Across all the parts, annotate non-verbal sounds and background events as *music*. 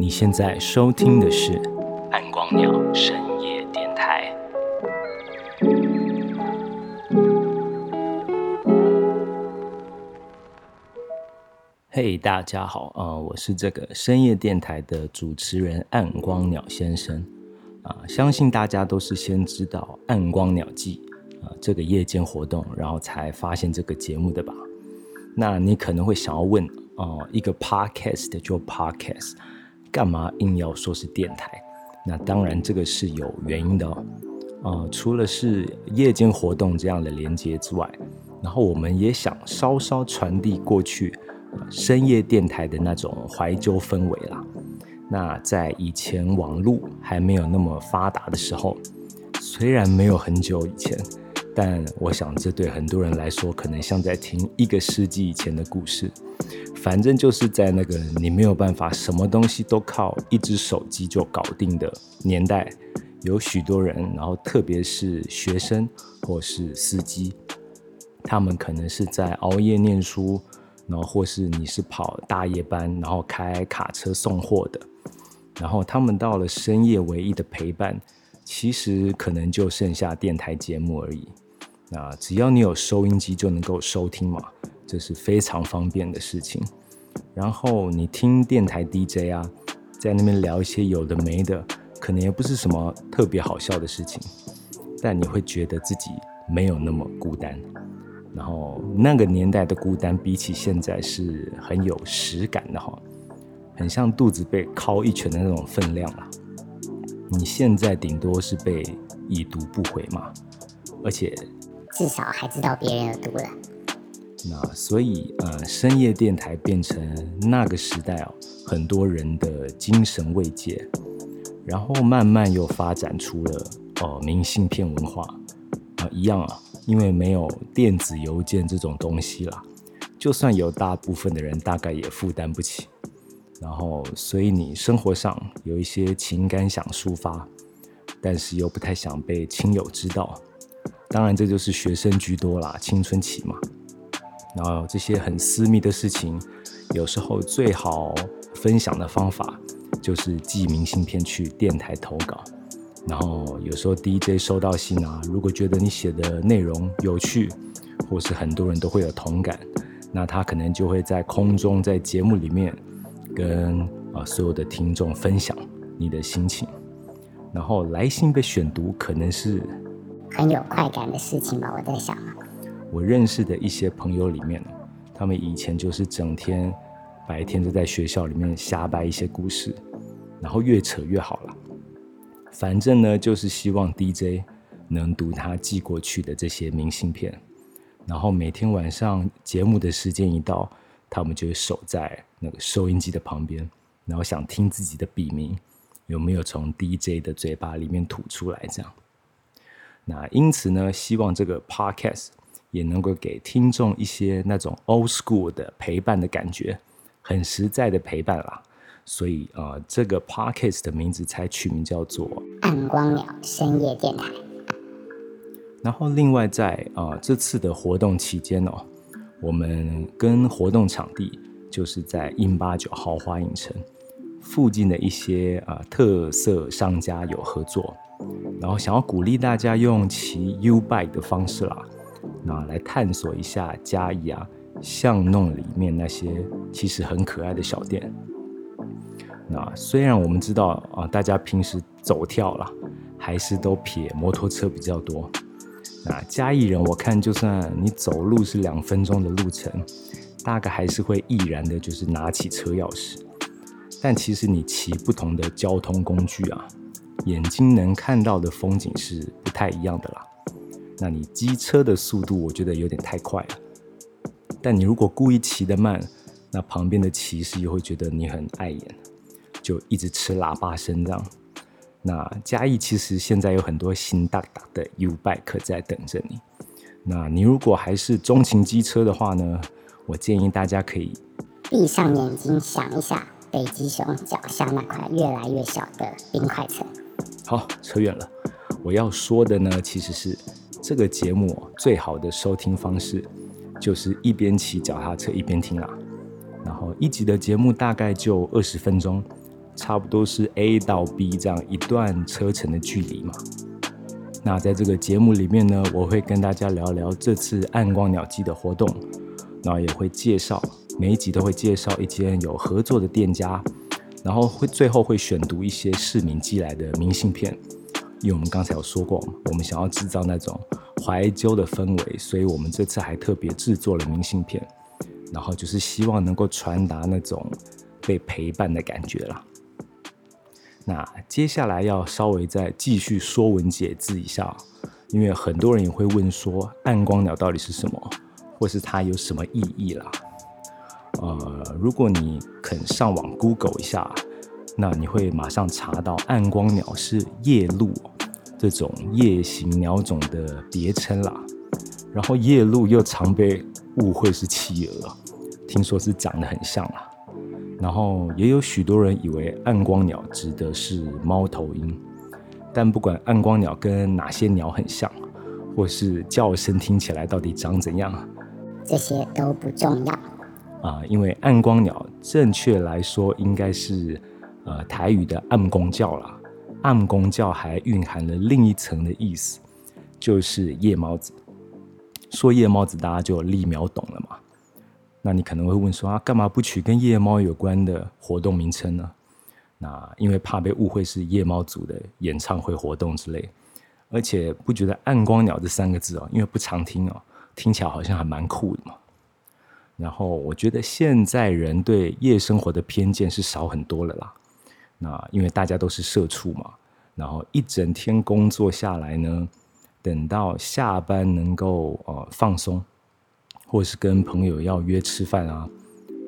你现在收听的是暗光鸟深夜电台。嘿，大家好，呃，我是这个深夜电台的主持人暗光鸟先生。啊，相信大家都是先知道暗光鸟季啊这个夜间活动，然后才发现这个节目的吧？那你可能会想要问，哦，一个 podcast 就 podcast。干嘛硬要说是电台？那当然，这个是有原因的哦。呃，除了是夜间活动这样的连接之外，然后我们也想稍稍传递过去深夜电台的那种怀旧氛围啦。那在以前网络还没有那么发达的时候，虽然没有很久以前，但我想这对很多人来说，可能像在听一个世纪以前的故事。反正就是在那个你没有办法什么东西都靠一只手机就搞定的年代，有许多人，然后特别是学生或是司机，他们可能是在熬夜念书，然后或是你是跑大夜班，然后开卡车送货的，然后他们到了深夜唯一的陪伴，其实可能就剩下电台节目而已。那只要你有收音机就能够收听嘛。这是非常方便的事情。然后你听电台 DJ 啊，在那边聊一些有的没的，可能也不是什么特别好笑的事情，但你会觉得自己没有那么孤单。然后那个年代的孤单，比起现在是很有实感的哈，很像肚子被敲一拳的那种分量啊。你现在顶多是被已读不回嘛，而且至少还知道别人有毒了。那所以，呃，深夜电台变成那个时代哦，很多人的精神慰藉，然后慢慢又发展出了哦明信片文化啊，一样啊，因为没有电子邮件这种东西啦，就算有，大部分的人大概也负担不起。然后，所以你生活上有一些情感想抒发，但是又不太想被亲友知道，当然这就是学生居多啦，青春期嘛。然后这些很私密的事情，有时候最好分享的方法就是寄明信片去电台投稿。然后有时候 DJ 收到信啊，如果觉得你写的内容有趣，或是很多人都会有同感，那他可能就会在空中在节目里面跟啊所有的听众分享你的心情。然后来信被选读，可能是很有快感的事情吧？我在想。我认识的一些朋友里面他们以前就是整天白天都在学校里面瞎掰一些故事，然后越扯越好了。反正呢，就是希望 DJ 能读他寄过去的这些明信片，然后每天晚上节目的时间一到，他们就会守在那个收音机的旁边，然后想听自己的笔名有没有从 DJ 的嘴巴里面吐出来。这样，那因此呢，希望这个 Podcast。也能够给听众一些那种 old school 的陪伴的感觉，很实在的陪伴啦。所以啊，这个 podcast 的名字才取名叫做“暗光鸟深夜电台”。然后，另外在啊这次的活动期间哦，我们跟活动场地就是在印八九豪华影城附近的一些啊特色商家有合作，然后想要鼓励大家用骑 U bike 的方式啦。那来探索一下嘉义啊巷弄里面那些其实很可爱的小店。那虽然我们知道啊，大家平时走跳啦，还是都撇摩托车比较多。那嘉义人，我看就算你走路是两分钟的路程，大概还是会毅然的，就是拿起车钥匙。但其实你骑不同的交通工具啊，眼睛能看到的风景是不太一样的啦。那你机车的速度，我觉得有点太快了。但你如果故意骑得慢，那旁边的骑士又会觉得你很碍眼，就一直吃喇叭声这样。那嘉义其实现在有很多新大大的 U bike 在等着你。那你如果还是钟情机车的话呢，我建议大家可以闭上眼睛想一下北极熊脚下那块越来越小的冰块层。好，扯远了。我要说的呢，其实是。这个节目最好的收听方式，就是一边骑脚踏车一边听啊。然后一集的节目大概就二十分钟，差不多是 A 到 B 这样一段车程的距离嘛。那在这个节目里面呢，我会跟大家聊聊这次暗光鸟记的活动，然后也会介绍每一集都会介绍一间有合作的店家，然后会最后会选读一些市民寄来的明信片，因为我们刚才有说过，我们想要制造那种怀旧的氛围，所以我们这次还特别制作了明信片，然后就是希望能够传达那种被陪伴的感觉啦。那接下来要稍微再继续说文解字一下，因为很多人也会问说暗光鸟到底是什么，或是它有什么意义啦。呃，如果你肯上网 Google 一下，那你会马上查到暗光鸟是夜鹭这种夜行鸟种的别称啦。然后夜鹭又常被误会是企鹅，听说是长得很像啊。然后也有许多人以为暗光鸟指的是猫头鹰，但不管暗光鸟跟哪些鸟很像，或是叫声听起来到底长怎样，这些都不重要啊，因为暗光鸟正确来说应该是呃台语的暗公教啦。暗公教还蕴含了另一层的意思，就是夜猫子。说夜猫子，大家就立秒懂了嘛。那你可能会问说啊，干嘛不取跟夜猫有关的活动名称呢？那因为怕被误会是夜猫组的演唱会活动之类，而且不觉得“暗光鸟”这三个字哦，因为不常听哦，听起来好像还蛮酷的嘛。然后我觉得现在人对夜生活的偏见是少很多了啦。那因为大家都是社畜嘛，然后一整天工作下来呢，等到下班能够呃放松。或是跟朋友要约吃饭啊，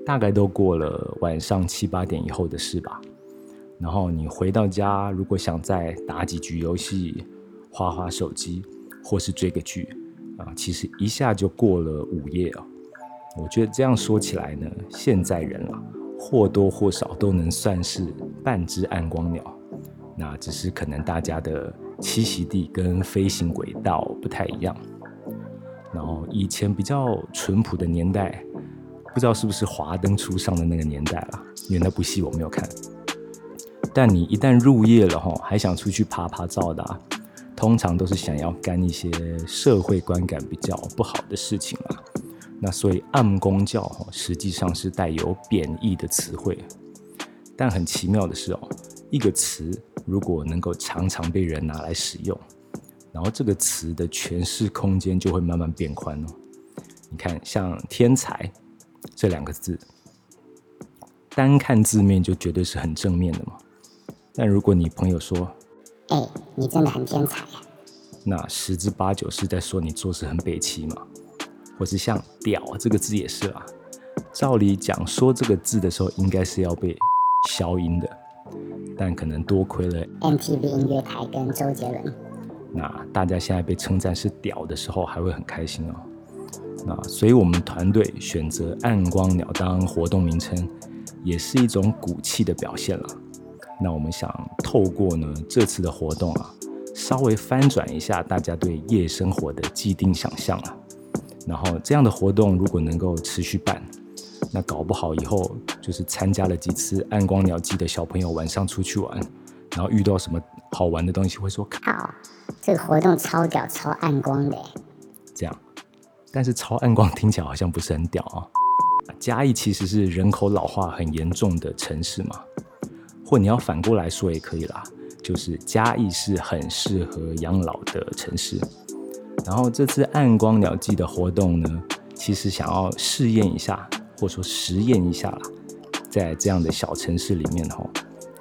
大概都过了晚上七八点以后的事吧。然后你回到家，如果想再打几局游戏、花花手机，或是追个剧啊，其实一下就过了午夜啊。我觉得这样说起来呢，现在人啊，或多或少都能算是半只暗光鸟。那只是可能大家的栖息地跟飞行轨道不太一样。然后以前比较淳朴的年代，不知道是不是华灯初上的那个年代了，因为那部戏我没有看。但你一旦入夜了哈，还想出去爬爬照的，通常都是想要干一些社会观感比较不好的事情啦。那所以暗公教哈，实际上是带有贬义的词汇。但很奇妙的是哦，一个词如果能够常常被人拿来使用。然后这个词的诠释空间就会慢慢变宽哦。你看，像“天才”这两个字，单看字面就绝对是很正面的嘛。但如果你朋友说：“哎，你真的很天才呀。”那十之八九是在说你做事很北齐嘛。或是像“屌”这个字也是啊。照理讲，说这个字的时候应该是要被消音的，但可能多亏了 MTV 音乐台跟周杰伦。那大家现在被称赞是屌的时候，还会很开心哦。那所以我们团队选择暗光鸟当活动名称，也是一种骨气的表现了。那我们想透过呢这次的活动啊，稍微翻转一下大家对夜生活的既定想象啊。然后这样的活动如果能够持续办，那搞不好以后就是参加了几次暗光鸟季的小朋友晚上出去玩，然后遇到什么好玩的东西，会说好。这个活动超屌、超暗光的，这样，但是超暗光听起来好像不是很屌啊。嘉义其实是人口老化很严重的城市嘛，或你要反过来说也可以啦，就是嘉义是很适合养老的城市。然后这次暗光鸟季的活动呢，其实想要试验一下，或者说实验一下啦，在这样的小城市里面哈，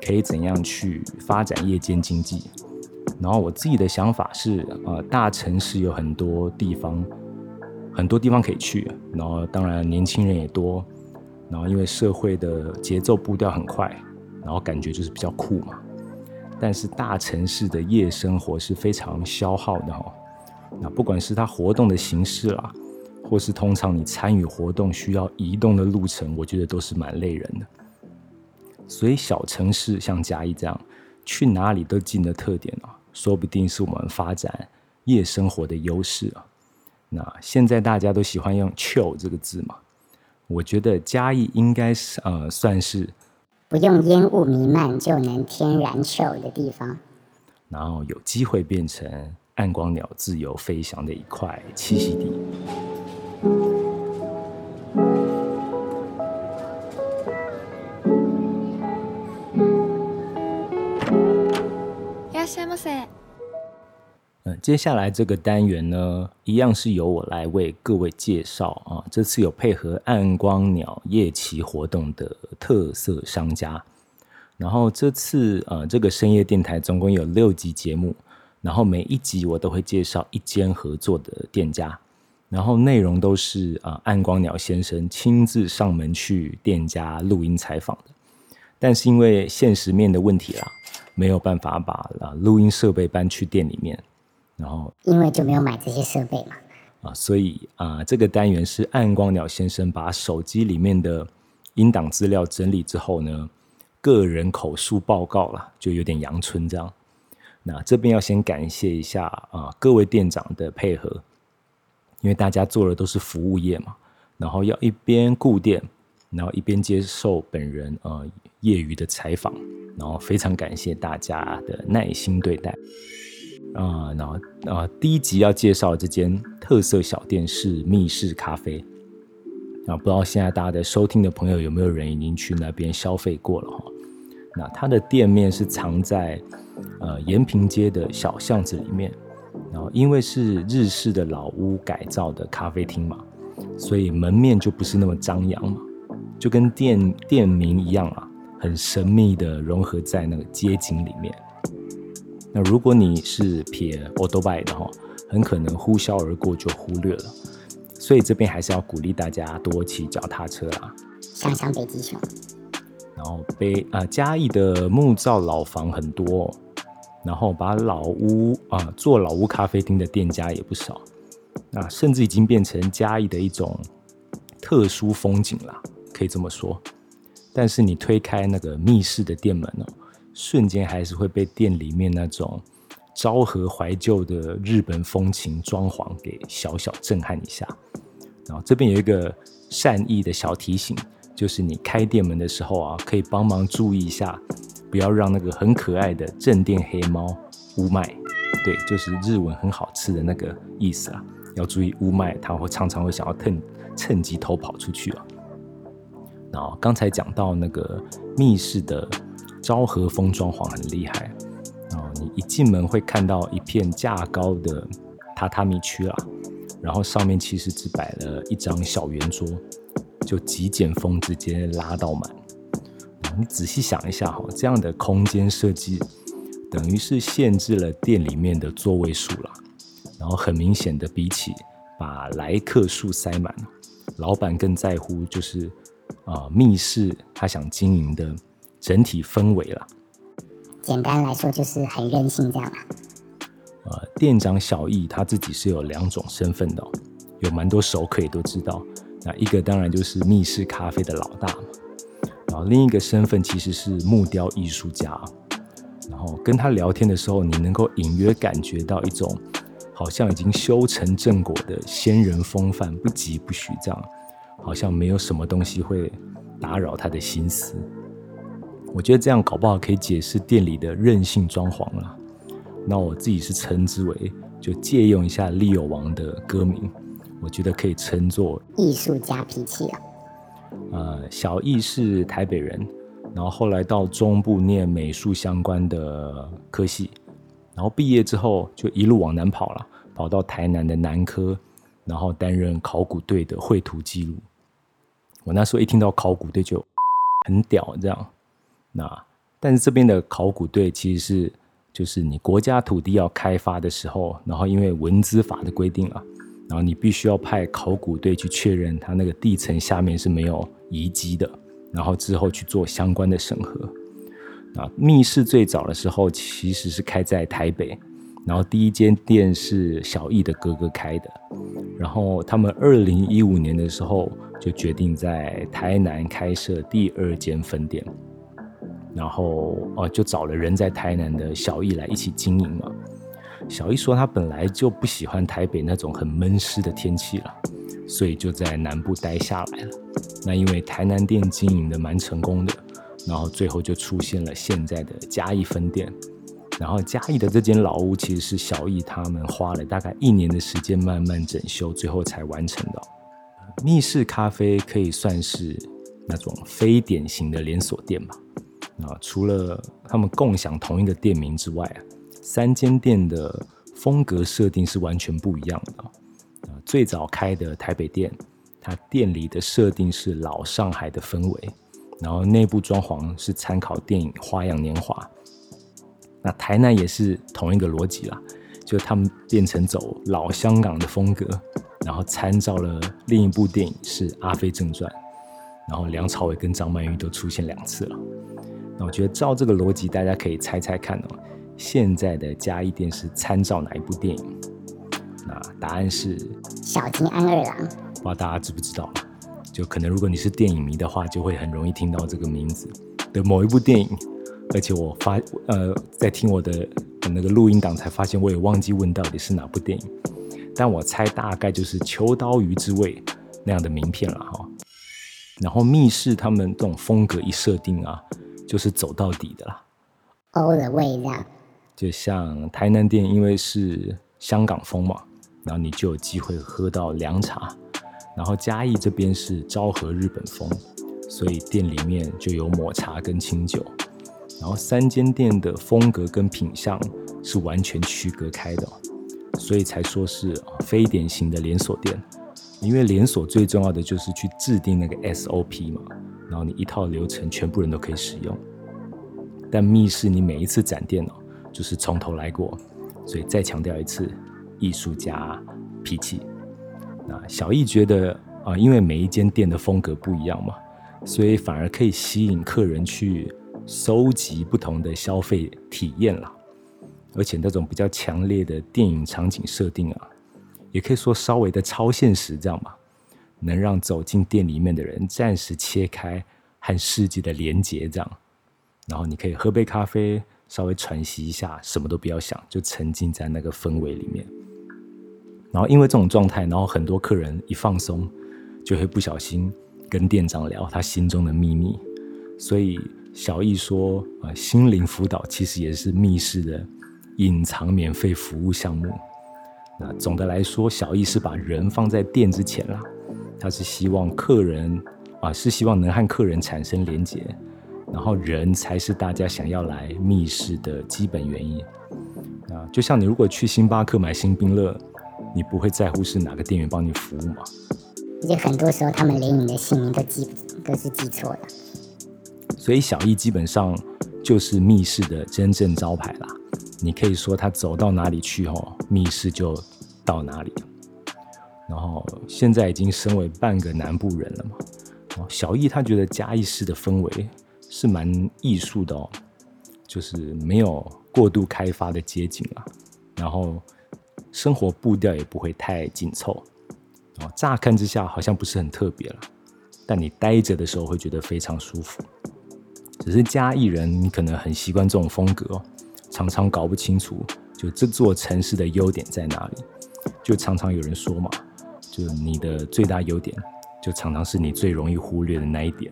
可以怎样去发展夜间经济。然后我自己的想法是，呃，大城市有很多地方，很多地方可以去。然后当然年轻人也多，然后因为社会的节奏步调很快，然后感觉就是比较酷嘛。但是大城市的夜生活是非常消耗的哈。那不管是它活动的形式啦，或是通常你参与活动需要移动的路程，我觉得都是蛮累人的。所以小城市像嘉义这样，去哪里都近的特点啊。说不定是我们发展夜生活的优势啊。那现在大家都喜欢用 “chill” 这个字嘛？我觉得嘉义应该是呃算是不用烟雾弥漫就能天然 chill 的地方，然后有机会变成暗光鸟自由飞翔的一块栖息地。いらっしゃいませ。嗯，接下来这个单元呢，一样是由我来为各位介绍啊。这次有配合暗光鸟夜骑活动的特色商家。然后这次呃，这个深夜电台总共有六集节目， 然后每一集我都会介绍一间合作的店家，然后内容都是啊暗光鸟先生亲自上门去店家录音采访的。但是因为现实面的问题啦，没有办法把啊录音设备搬去店里面。然后，因为就没有买这些设备嘛，啊，所以啊，这个单元是暗光鸟先生把手机里面的音档资料整理之后呢，个人口述报告啦，就有点阳春这样。那这边要先感谢一下啊，各位店长的配合，因为大家做的都是服务业嘛，然后要一边顾店，然后一边接受本人呃业余的采访，然后非常感谢大家的耐心对待。啊，然后啊，第一集要介绍这间特色小店是密室咖啡。啊，不知道现在大家的收听的朋友有没有人已经去那边消费过了哈？那它的店面是藏在呃延平街的小巷子里面，然后因为是日式的老屋改造的咖啡厅嘛，所以门面就不是那么张扬嘛，就跟店店名一样啊，很神秘的融合在那个街景里面。那如果你是撇 auto bike 的话，很可能呼啸而过就忽略了，所以这边还是要鼓励大家多骑脚踏车啦。想想北极熊，然后北啊嘉义的木造老房很多，然后把老屋啊做老屋咖啡厅的店家也不少，那甚至已经变成嘉义的一种特殊风景啦，可以这么说。但是你推开那个密室的店门哦。瞬间还是会被店里面那种昭和怀旧的日本风情装潢给小小震撼一下。然后这边有一个善意的小提醒，就是你开店门的时候啊，可以帮忙注意一下，不要让那个很可爱的正店黑猫乌麦，对，就是日文很好吃的那个意思啊，要注意乌麦，它会常常会想要趁趁机偷跑出去啊。然后刚才讲到那个密室的。昭和风装潢很厉害，然后你一进门会看到一片架高的榻榻米区啦，然后上面其实只摆了一张小圆桌，就极简风直接拉到满。你仔细想一下哈，这样的空间设计等于是限制了店里面的座位数了，然后很明显的比起把来客数塞满，老板更在乎就是啊密室他想经营的。整体氛围了，简单来说就是很任性这样啦。呃，店长小易他自己是有两种身份的，有蛮多熟客也都知道。那一个当然就是密室咖啡的老大嘛，然后另一个身份其实是木雕艺术家。然后跟他聊天的时候，你能够隐约感觉到一种好像已经修成正果的仙人风范，不急不徐这样，好像没有什么东西会打扰他的心思。我觉得这样搞不好可以解释店里的任性装潢了。那我自己是称之为，就借用一下利友王的歌名，我觉得可以称作艺术家脾气啊。呃，小易是台北人，然后后来到中部念美术相关的科系，然后毕业之后就一路往南跑了，跑到台南的南科，然后担任考古队的绘图记录。我那时候一听到考古队就很屌，这样。那，但是这边的考古队其实是，就是你国家土地要开发的时候，然后因为文资法的规定啊，然后你必须要派考古队去确认它那个地层下面是没有遗迹的，然后之后去做相关的审核。啊，密室最早的时候其实是开在台北，然后第一间店是小易的哥哥开的，然后他们二零一五年的时候就决定在台南开设第二间分店。然后哦，就找了人在台南的小易来一起经营嘛。小易说他本来就不喜欢台北那种很闷湿的天气了，所以就在南部待下来了。那因为台南店经营的蛮成功的，然后最后就出现了现在的嘉义分店。然后嘉义的这间老屋其实是小易他们花了大概一年的时间慢慢整修，最后才完成的。密室咖啡可以算是那种非典型的连锁店吧。啊，除了他们共享同一个店名之外啊，三间店的风格设定是完全不一样的。啊，最早开的台北店，它店里的设定是老上海的氛围，然后内部装潢是参考电影《花样年华》。那台南也是同一个逻辑啦，就他们变成走老香港的风格，然后参照了另一部电影是《阿飞正传》，然后梁朝伟跟张曼玉都出现两次了。那我觉得照这个逻辑，大家可以猜猜看哦，现在的嘉义电视参照哪一部电影？那答案是《小金安二郎》。不知道大家知不知道？就可能如果你是电影迷的话，就会很容易听到这个名字的某一部电影。而且我发呃，在听我的那个录音档才发现，我也忘记问到底是哪部电影，但我猜大概就是《秋刀鱼之味》那样的名片了哈。然后密室他们这种风格一设定啊，就是走到底的啦。欧的味道，就像台南店，因为是香港风嘛，然后你就有机会喝到凉茶。然后嘉义这边是昭和日本风，所以店里面就有抹茶跟清酒。然后三间店的风格跟品相是完全区隔开的，所以才说是非典型的连锁店。因为连锁最重要的就是去制定那个 SOP 嘛，然后你一套流程全部人都可以使用。但密室你每一次展店哦，就是从头来过，所以再强调一次，艺术家脾气。那小易觉得啊，因为每一间店的风格不一样嘛，所以反而可以吸引客人去。收集不同的消费体验啦，而且那种比较强烈的电影场景设定啊，也可以说稍微的超现实，这样吧，能让走进店里面的人暂时切开和世界的连接，这样，然后你可以喝杯咖啡，稍微喘息一下，什么都不要想，就沉浸在那个氛围里面。然后因为这种状态，然后很多客人一放松，就会不小心跟店长聊他心中的秘密，所以。小易说：“啊，心灵辅导其实也是密室的隐藏免费服务项目。那总的来说，小易是把人放在店之前啦。他是希望客人啊，是希望能和客人产生连结，然后人才是大家想要来密室的基本原因。啊，就像你如果去星巴克买新冰乐，你不会在乎是哪个店员帮你服务吗？而且很多时候，他们连你的姓名都记都是记错了。”所以小易基本上就是密室的真正招牌啦。你可以说他走到哪里去，哦，密室就到哪里。然后现在已经身为半个南部人了嘛，小易他觉得嘉义市的氛围是蛮艺术的哦，就是没有过度开发的街景啊，然后生活步调也不会太紧凑。哦，乍看之下好像不是很特别了，但你待着的时候会觉得非常舒服。只是嘉义人，你可能很习惯这种风格，常常搞不清楚，就这座城市的优点在哪里。就常常有人说嘛，就你的最大优点，就常常是你最容易忽略的那一点，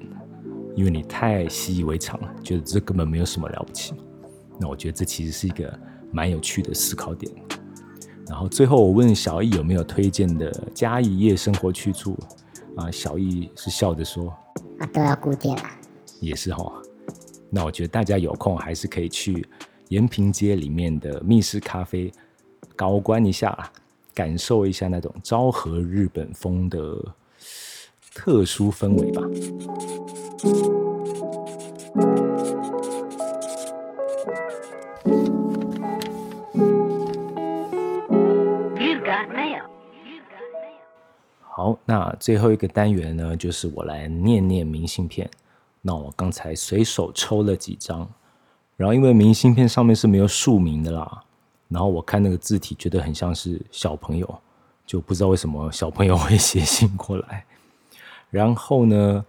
因为你太习以为常了，觉得这根本没有什么了不起。那我觉得这其实是一个蛮有趣的思考点。然后最后我问小易有没有推荐的嘉义夜生活去处啊？小易是笑着说：啊，都要固定了。也是哈。那我觉得大家有空还是可以去延平街里面的密室咖啡高观一下，感受一下那种昭和日本风的特殊氛围吧。好，那最后一个单元呢，就是我来念念明信片。那我刚才随手抽了几张，然后因为明信片上面是没有署名的啦，然后我看那个字体觉得很像是小朋友，就不知道为什么小朋友会写信过来。然后呢，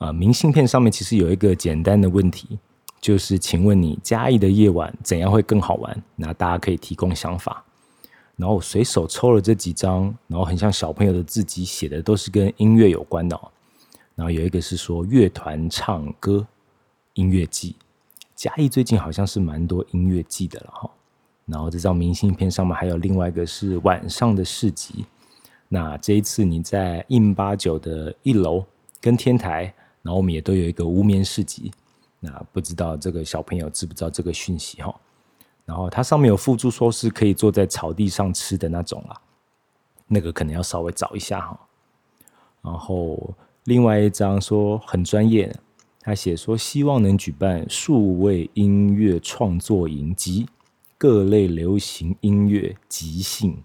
啊，明信片上面其实有一个简单的问题，就是请问你嘉义的夜晚怎样会更好玩？那大家可以提供想法。然后我随手抽了这几张，然后很像小朋友的字迹，写的都是跟音乐有关的。然后有一个是说乐团唱歌，音乐季。嘉义最近好像是蛮多音乐季的了哈。然后这张明信片上面还有另外一个是晚上的市集。那这一次你在印八九的一楼跟天台，然后我们也都有一个无眠市集。那不知道这个小朋友知不知道这个讯息哈？然后它上面有附注说是可以坐在草地上吃的那种啦，那个可能要稍微找一下哈。然后另外一张说很专业，他写说希望能举办数位音乐创作营及各类流行音乐即兴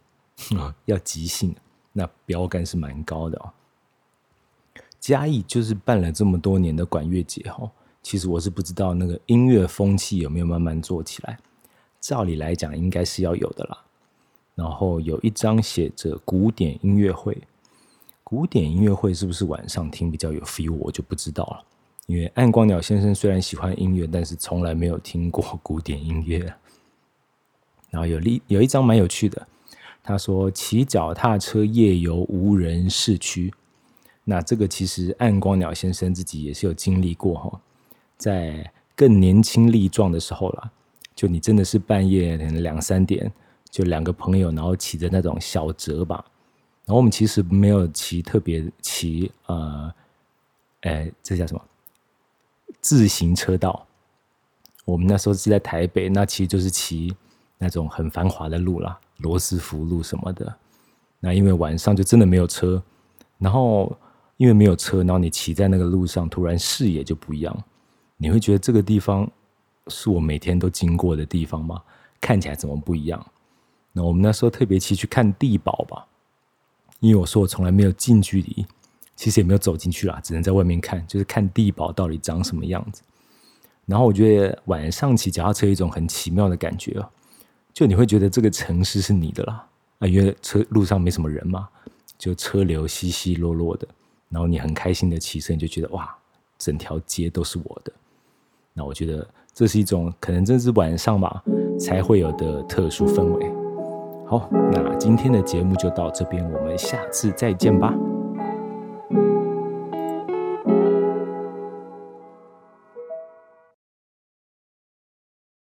啊，*laughs* 要即兴，那标杆是蛮高的哦。嘉义就是办了这么多年的管乐节哈。其实我是不知道那个音乐风气有没有慢慢做起来，照理来讲应该是要有的啦。然后有一张写着古典音乐会，古典音乐会是不是晚上听比较有 feel，我就不知道了。因为暗光鸟先生虽然喜欢音乐，但是从来没有听过 *laughs* 古典音乐。然后有一有一张蛮有趣的，他说骑脚踏车夜游无人市区，那这个其实暗光鸟先生自己也是有经历过哈。在更年轻力壮的时候啦，就你真的是半夜两三点，就两个朋友，然后骑着那种小折吧，然后我们其实没有骑特别骑呃，哎，这叫什么自行车道？我们那时候是在台北，那其实就是骑那种很繁华的路啦，罗斯福路什么的。那因为晚上就真的没有车，然后因为没有车，然后你骑在那个路上，突然视野就不一样。你会觉得这个地方是我每天都经过的地方吗？看起来怎么不一样？那我们那时候特别骑去看地堡吧，因为我说我从来没有近距离，其实也没有走进去啦，只能在外面看，就是看地堡到底长什么样子。然后我觉得晚上骑脚踏车一种很奇妙的感觉哦，就你会觉得这个城市是你的啦啊，因为车路上没什么人嘛，就车流稀稀落落的，然后你很开心的骑车，你就觉得哇，整条街都是我的。那我觉得这是一种可能，真是晚上吧才会有的特殊氛围。好，那今天的节目就到这边，我们下次再见吧。